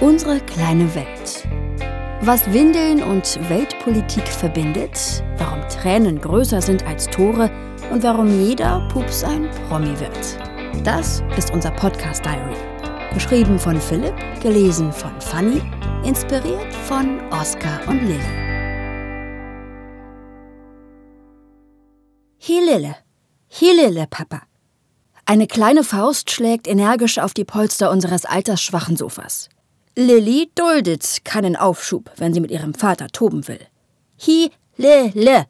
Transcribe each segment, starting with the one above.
Unsere kleine Welt. Was Windeln und Weltpolitik verbindet, warum Tränen größer sind als Tore und warum jeder Pups ein Promi wird. Das ist unser Podcast Diary. Geschrieben von Philipp, gelesen von Fanny, inspiriert von Oskar und Lille. Hier Lille. Hier Lille, Papa. Eine kleine Faust schlägt energisch auf die Polster unseres altersschwachen Sofas. Lilly duldet keinen Aufschub, wenn sie mit ihrem Vater toben will. Hi, le, le.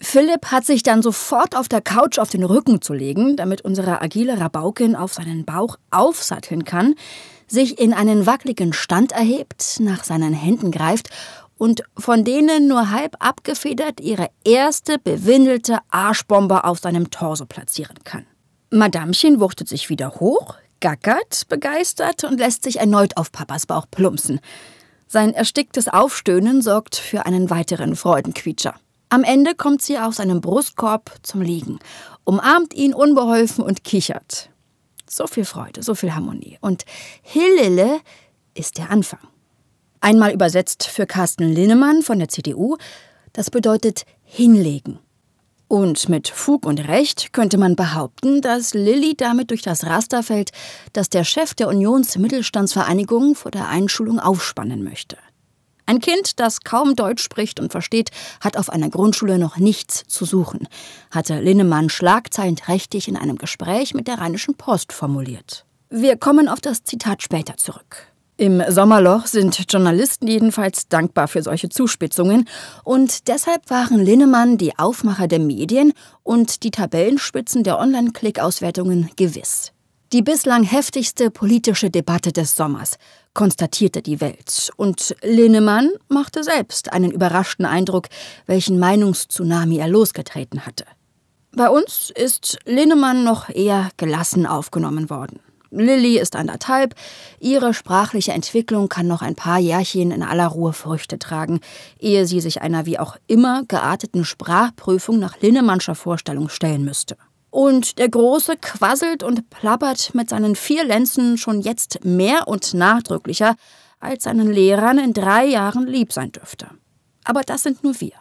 Philipp hat sich dann sofort auf der Couch auf den Rücken zu legen, damit unsere agile Rabaukin auf seinen Bauch aufsatteln kann, sich in einen wackeligen Stand erhebt, nach seinen Händen greift und von denen nur halb abgefedert ihre erste bewindelte Arschbombe auf seinem Torso platzieren kann. Madamchen wuchtet sich wieder hoch, gackert begeistert und lässt sich erneut auf Papas Bauch plumpsen. Sein ersticktes Aufstöhnen sorgt für einen weiteren Freudenquietscher. Am Ende kommt sie aus seinem Brustkorb zum Liegen, umarmt ihn unbeholfen und kichert. So viel Freude, so viel Harmonie. Und Hillele ist der Anfang. Einmal übersetzt für Carsten Linnemann von der CDU, das bedeutet hinlegen. Und mit Fug und Recht könnte man behaupten, dass Lilly damit durch das Raster fällt, das der Chef der Unionsmittelstandsvereinigung vor der Einschulung aufspannen möchte. Ein Kind, das kaum Deutsch spricht und versteht, hat auf einer Grundschule noch nichts zu suchen, hatte Linnemann schlagzeilenträchtig in einem Gespräch mit der Rheinischen Post formuliert. Wir kommen auf das Zitat später zurück. Im Sommerloch sind Journalisten jedenfalls dankbar für solche Zuspitzungen und deshalb waren Linnemann die Aufmacher der Medien und die Tabellenspitzen der Online-Klick-Auswertungen gewiss. Die bislang heftigste politische Debatte des Sommers, konstatierte die Welt. Und Linnemann machte selbst einen überraschten Eindruck, welchen Meinungstsunami er losgetreten hatte. Bei uns ist Linnemann noch eher gelassen aufgenommen worden. Lilly ist anderthalb. Ihre sprachliche Entwicklung kann noch ein paar Jährchen in aller Ruhe Früchte tragen, ehe sie sich einer wie auch immer gearteten Sprachprüfung nach Linnemannscher Vorstellung stellen müsste. Und der Große quasselt und plappert mit seinen vier Lenzen schon jetzt mehr und nachdrücklicher, als seinen Lehrern in drei Jahren lieb sein dürfte. Aber das sind nur wir.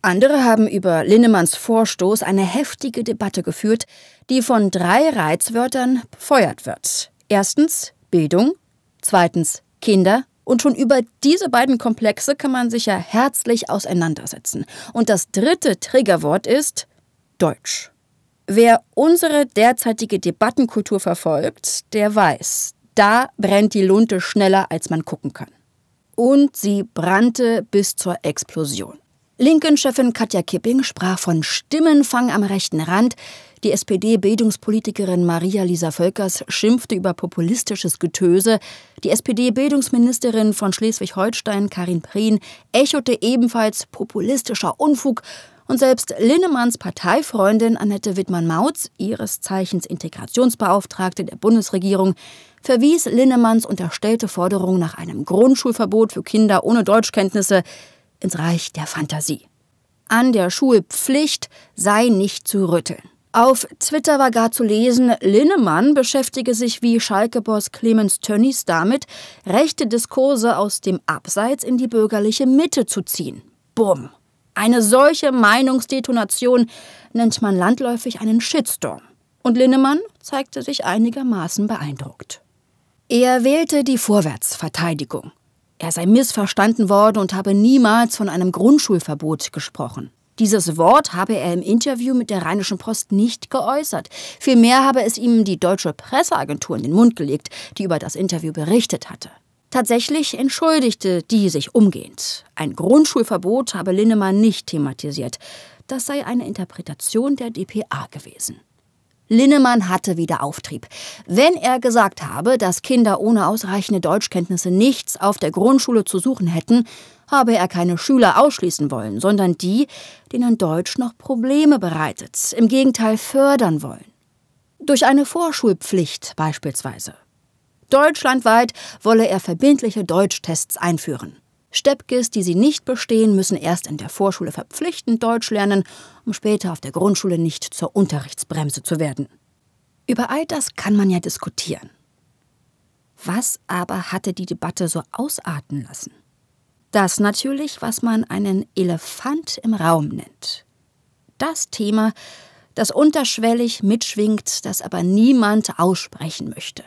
Andere haben über Linnemanns Vorstoß eine heftige Debatte geführt, die von drei Reizwörtern befeuert wird. Erstens Bildung, zweitens Kinder und schon über diese beiden Komplexe kann man sich ja herzlich auseinandersetzen. Und das dritte Triggerwort ist Deutsch. Wer unsere derzeitige Debattenkultur verfolgt, der weiß, da brennt die Lunte schneller, als man gucken kann. Und sie brannte bis zur Explosion. Linken-Chefin Katja Kipping sprach von Stimmenfang am rechten Rand. Die SPD-Bildungspolitikerin Maria-Lisa Völkers schimpfte über populistisches Getöse. Die SPD-Bildungsministerin von Schleswig-Holstein, Karin Prien, echote ebenfalls populistischer Unfug. Und selbst Linnemanns Parteifreundin Annette Wittmann-Mautz, ihres Zeichens Integrationsbeauftragte der Bundesregierung, verwies Linnemanns unterstellte Forderung nach einem Grundschulverbot für Kinder ohne Deutschkenntnisse ins Reich der Fantasie. An der Schulpflicht sei nicht zu rütteln. Auf Twitter war gar zu lesen, Linnemann beschäftige sich wie Schalke-Boss Clemens Tönnies damit, rechte Diskurse aus dem Abseits in die bürgerliche Mitte zu ziehen. Bumm. Eine solche Meinungsdetonation nennt man landläufig einen Shitstorm. Und Linnemann zeigte sich einigermaßen beeindruckt. Er wählte die Vorwärtsverteidigung. Er sei missverstanden worden und habe niemals von einem Grundschulverbot gesprochen. Dieses Wort habe er im Interview mit der Rheinischen Post nicht geäußert. Vielmehr habe es ihm die deutsche Presseagentur in den Mund gelegt, die über das Interview berichtet hatte. Tatsächlich entschuldigte die sich umgehend. Ein Grundschulverbot habe Linnemann nicht thematisiert. Das sei eine Interpretation der DPA gewesen. Linnemann hatte wieder Auftrieb. Wenn er gesagt habe, dass Kinder ohne ausreichende Deutschkenntnisse nichts auf der Grundschule zu suchen hätten, habe er keine Schüler ausschließen wollen, sondern die, denen Deutsch noch Probleme bereitet, im Gegenteil fördern wollen. Durch eine Vorschulpflicht beispielsweise. Deutschlandweit wolle er verbindliche Deutschtests einführen. Steppkes, die sie nicht bestehen, müssen erst in der Vorschule verpflichtend Deutsch lernen, um später auf der Grundschule nicht zur Unterrichtsbremse zu werden. Über all das kann man ja diskutieren. Was aber hatte die Debatte so ausarten lassen? Das natürlich, was man einen Elefant im Raum nennt. Das Thema, das unterschwellig mitschwingt, das aber niemand aussprechen möchte.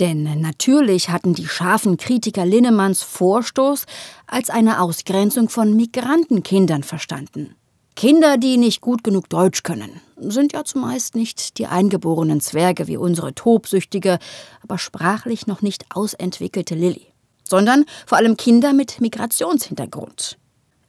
Denn natürlich hatten die scharfen Kritiker Linnemanns Vorstoß als eine Ausgrenzung von Migrantenkindern verstanden. Kinder, die nicht gut genug Deutsch können, sind ja zumeist nicht die eingeborenen Zwerge wie unsere tobsüchtige, aber sprachlich noch nicht ausentwickelte Lilly, sondern vor allem Kinder mit Migrationshintergrund.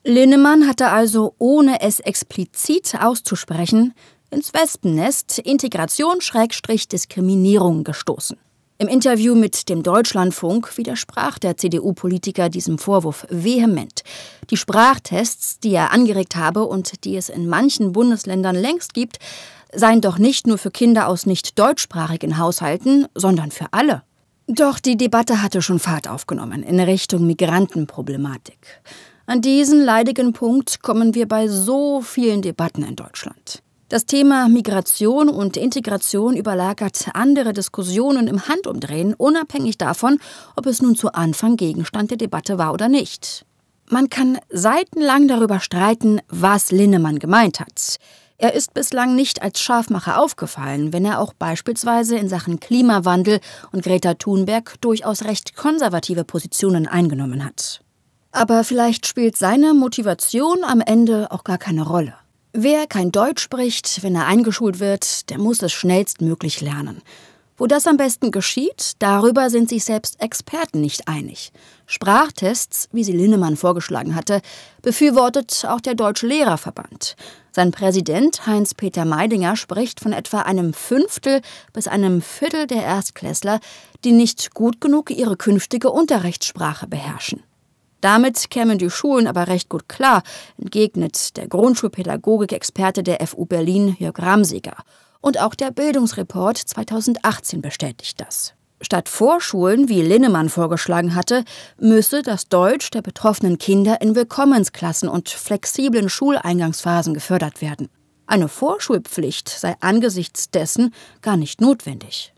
Linnemann hatte also, ohne es explizit auszusprechen, ins Wespennest Integration-Diskriminierung gestoßen. Im Interview mit dem Deutschlandfunk widersprach der CDU-Politiker diesem Vorwurf vehement. Die Sprachtests, die er angeregt habe und die es in manchen Bundesländern längst gibt, seien doch nicht nur für Kinder aus nicht deutschsprachigen Haushalten, sondern für alle. Doch die Debatte hatte schon Fahrt aufgenommen in Richtung Migrantenproblematik. An diesen leidigen Punkt kommen wir bei so vielen Debatten in Deutschland. Das Thema Migration und Integration überlagert andere Diskussionen im Handumdrehen, unabhängig davon, ob es nun zu Anfang Gegenstand der Debatte war oder nicht. Man kann seitenlang darüber streiten, was Linnemann gemeint hat. Er ist bislang nicht als Scharfmacher aufgefallen, wenn er auch beispielsweise in Sachen Klimawandel und Greta Thunberg durchaus recht konservative Positionen eingenommen hat. Aber vielleicht spielt seine Motivation am Ende auch gar keine Rolle. Wer kein Deutsch spricht, wenn er eingeschult wird, der muss es schnellstmöglich lernen. Wo das am besten geschieht, darüber sind sich selbst Experten nicht einig. Sprachtests, wie sie Linnemann vorgeschlagen hatte, befürwortet auch der Deutsche Lehrerverband. Sein Präsident Heinz-Peter Meidinger spricht von etwa einem Fünftel bis einem Viertel der Erstklässler, die nicht gut genug ihre künftige Unterrichtssprache beherrschen. Damit kämen die Schulen aber recht gut klar, entgegnet der Grundschulpädagogik-Experte der FU Berlin Jörg Ramseger. Und auch der Bildungsreport 2018 bestätigt das. Statt Vorschulen, wie Linnemann vorgeschlagen hatte, müsse das Deutsch der betroffenen Kinder in Willkommensklassen und flexiblen Schuleingangsphasen gefördert werden. Eine Vorschulpflicht sei angesichts dessen gar nicht notwendig.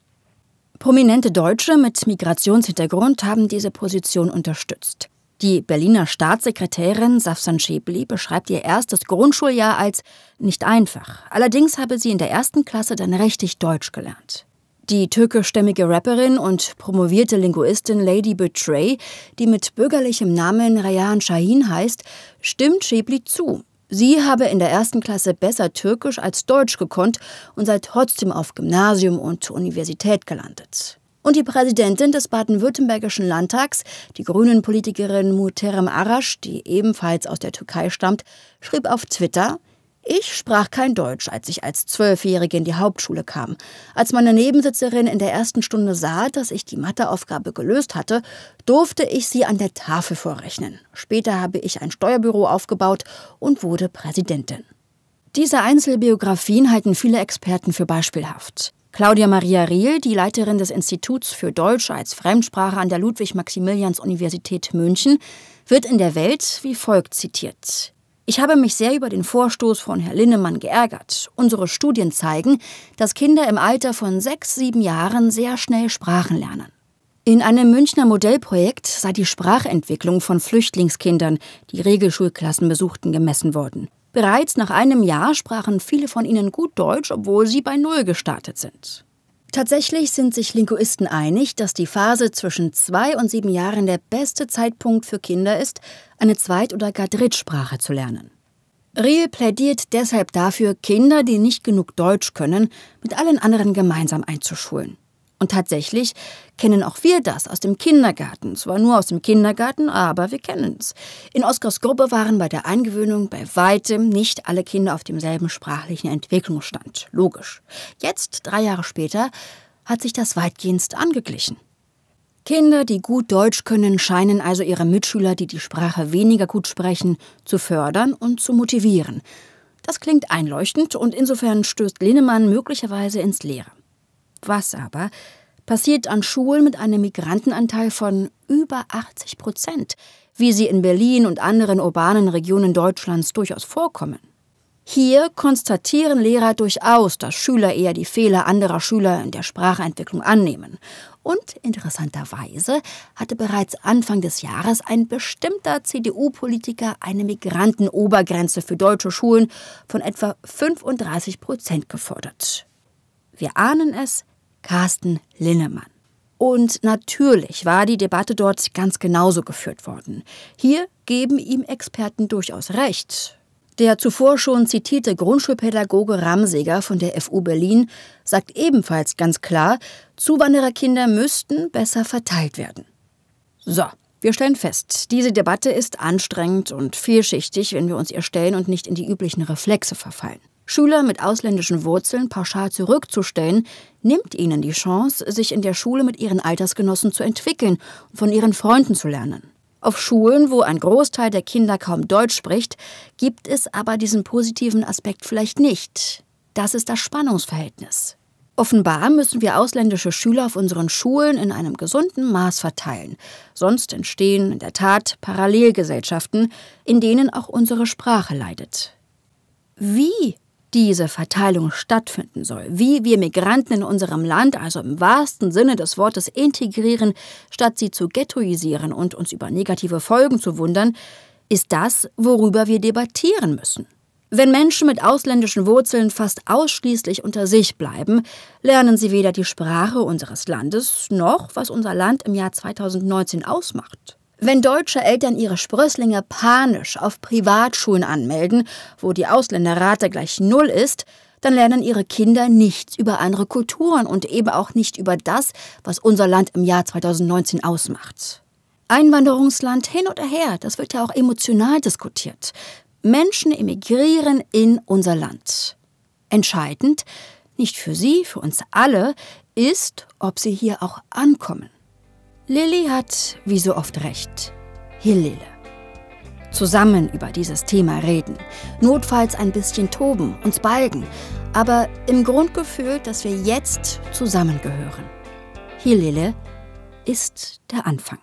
Prominente Deutsche mit Migrationshintergrund haben diese Position unterstützt. Die Berliner Staatssekretärin Safsan Schäbli beschreibt ihr erstes Grundschuljahr als nicht einfach. Allerdings habe sie in der ersten Klasse dann richtig Deutsch gelernt. Die türkischstämmige Rapperin und promovierte Linguistin Lady Betray, die mit bürgerlichem Namen Rayan Shahin heißt, stimmt Schäbli zu. Sie habe in der ersten Klasse besser Türkisch als Deutsch gekonnt und sei trotzdem auf Gymnasium und Universität gelandet. Und die Präsidentin des baden-württembergischen Landtags, die Grünen-Politikerin Muhterem Arash, die ebenfalls aus der Türkei stammt, schrieb auf Twitter, ich sprach kein Deutsch, als ich als Zwölfjährige in die Hauptschule kam. Als meine Nebensitzerin in der ersten Stunde sah, dass ich die Matheaufgabe gelöst hatte, durfte ich sie an der Tafel vorrechnen. Später habe ich ein Steuerbüro aufgebaut und wurde Präsidentin. Diese Einzelbiografien halten viele Experten für beispielhaft. Claudia Maria Riel, die Leiterin des Instituts für Deutsch als Fremdsprache an der Ludwig-Maximilians-Universität München, wird in der Welt wie folgt zitiert. Ich habe mich sehr über den Vorstoß von Herrn Linnemann geärgert. Unsere Studien zeigen, dass Kinder im Alter von sechs, sieben Jahren sehr schnell Sprachen lernen. In einem Münchner Modellprojekt sei die Sprachentwicklung von Flüchtlingskindern, die Regelschulklassen besuchten, gemessen worden. Bereits nach einem Jahr sprachen viele von ihnen gut Deutsch, obwohl sie bei Null gestartet sind. Tatsächlich sind sich Linguisten einig, dass die Phase zwischen zwei und sieben Jahren der beste Zeitpunkt für Kinder ist, eine Zweit- oder gar Drittsprache zu lernen. Riel plädiert deshalb dafür, Kinder, die nicht genug Deutsch können, mit allen anderen gemeinsam einzuschulen. Und tatsächlich kennen auch wir das aus dem Kindergarten. Zwar nur aus dem Kindergarten, aber wir kennen es. In Oskars Gruppe waren bei der Eingewöhnung bei weitem nicht alle Kinder auf demselben sprachlichen Entwicklungsstand. Logisch. Jetzt, drei Jahre später, hat sich das weitgehend angeglichen. Kinder, die gut Deutsch können, scheinen also ihre Mitschüler, die die Sprache weniger gut sprechen, zu fördern und zu motivieren. Das klingt einleuchtend und insofern stößt Linnemann möglicherweise ins Leere. Was aber passiert an Schulen mit einem Migrantenanteil von über 80 Prozent, wie sie in Berlin und anderen urbanen Regionen Deutschlands durchaus vorkommen? Hier konstatieren Lehrer durchaus, dass Schüler eher die Fehler anderer Schüler in der Sprachentwicklung annehmen. Und interessanterweise hatte bereits Anfang des Jahres ein bestimmter CDU-Politiker eine Migrantenobergrenze für deutsche Schulen von etwa 35 Prozent gefordert. Wir ahnen es, Carsten Linnemann. Und natürlich war die Debatte dort ganz genauso geführt worden. Hier geben ihm Experten durchaus recht. Der zuvor schon zitierte Grundschulpädagoge Ramseger von der FU Berlin sagt ebenfalls ganz klar, Zuwandererkinder müssten besser verteilt werden. So, wir stellen fest, diese Debatte ist anstrengend und vielschichtig, wenn wir uns ihr stellen und nicht in die üblichen Reflexe verfallen. Schüler mit ausländischen Wurzeln pauschal zurückzustellen, nimmt ihnen die Chance, sich in der Schule mit ihren Altersgenossen zu entwickeln und von ihren Freunden zu lernen. Auf Schulen, wo ein Großteil der Kinder kaum Deutsch spricht, gibt es aber diesen positiven Aspekt vielleicht nicht. Das ist das Spannungsverhältnis. Offenbar müssen wir ausländische Schüler auf unseren Schulen in einem gesunden Maß verteilen. Sonst entstehen in der Tat Parallelgesellschaften, in denen auch unsere Sprache leidet. Wie diese Verteilung stattfinden soll, wie wir Migranten in unserem Land, also im wahrsten Sinne des Wortes, integrieren, statt sie zu ghettoisieren und uns über negative Folgen zu wundern, ist das, worüber wir debattieren müssen. Wenn Menschen mit ausländischen Wurzeln fast ausschließlich unter sich bleiben, lernen sie weder die Sprache unseres Landes noch, was unser Land im Jahr 2019 ausmacht. Wenn deutsche Eltern ihre Sprösslinge panisch auf Privatschulen anmelden, wo die Ausländerrate gleich null ist, dann lernen ihre Kinder nichts über andere Kulturen und eben auch nicht über das, was unser Land im Jahr 2019 ausmacht. Einwanderungsland hin oder her, das wird ja auch emotional diskutiert. Menschen emigrieren in unser Land. Entscheidend, nicht für sie, für uns alle, ist, ob sie hier auch ankommen. Lilly hat wie so oft recht. Hillele. Zusammen über dieses Thema reden, notfalls ein bisschen toben, uns balgen, aber im Grundgefühl, dass wir jetzt zusammengehören. Hillele ist der Anfang.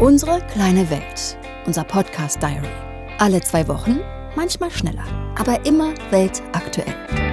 Unsere kleine Welt, unser Podcast Diary. Alle zwei Wochen, manchmal schneller, aber immer weltaktuell.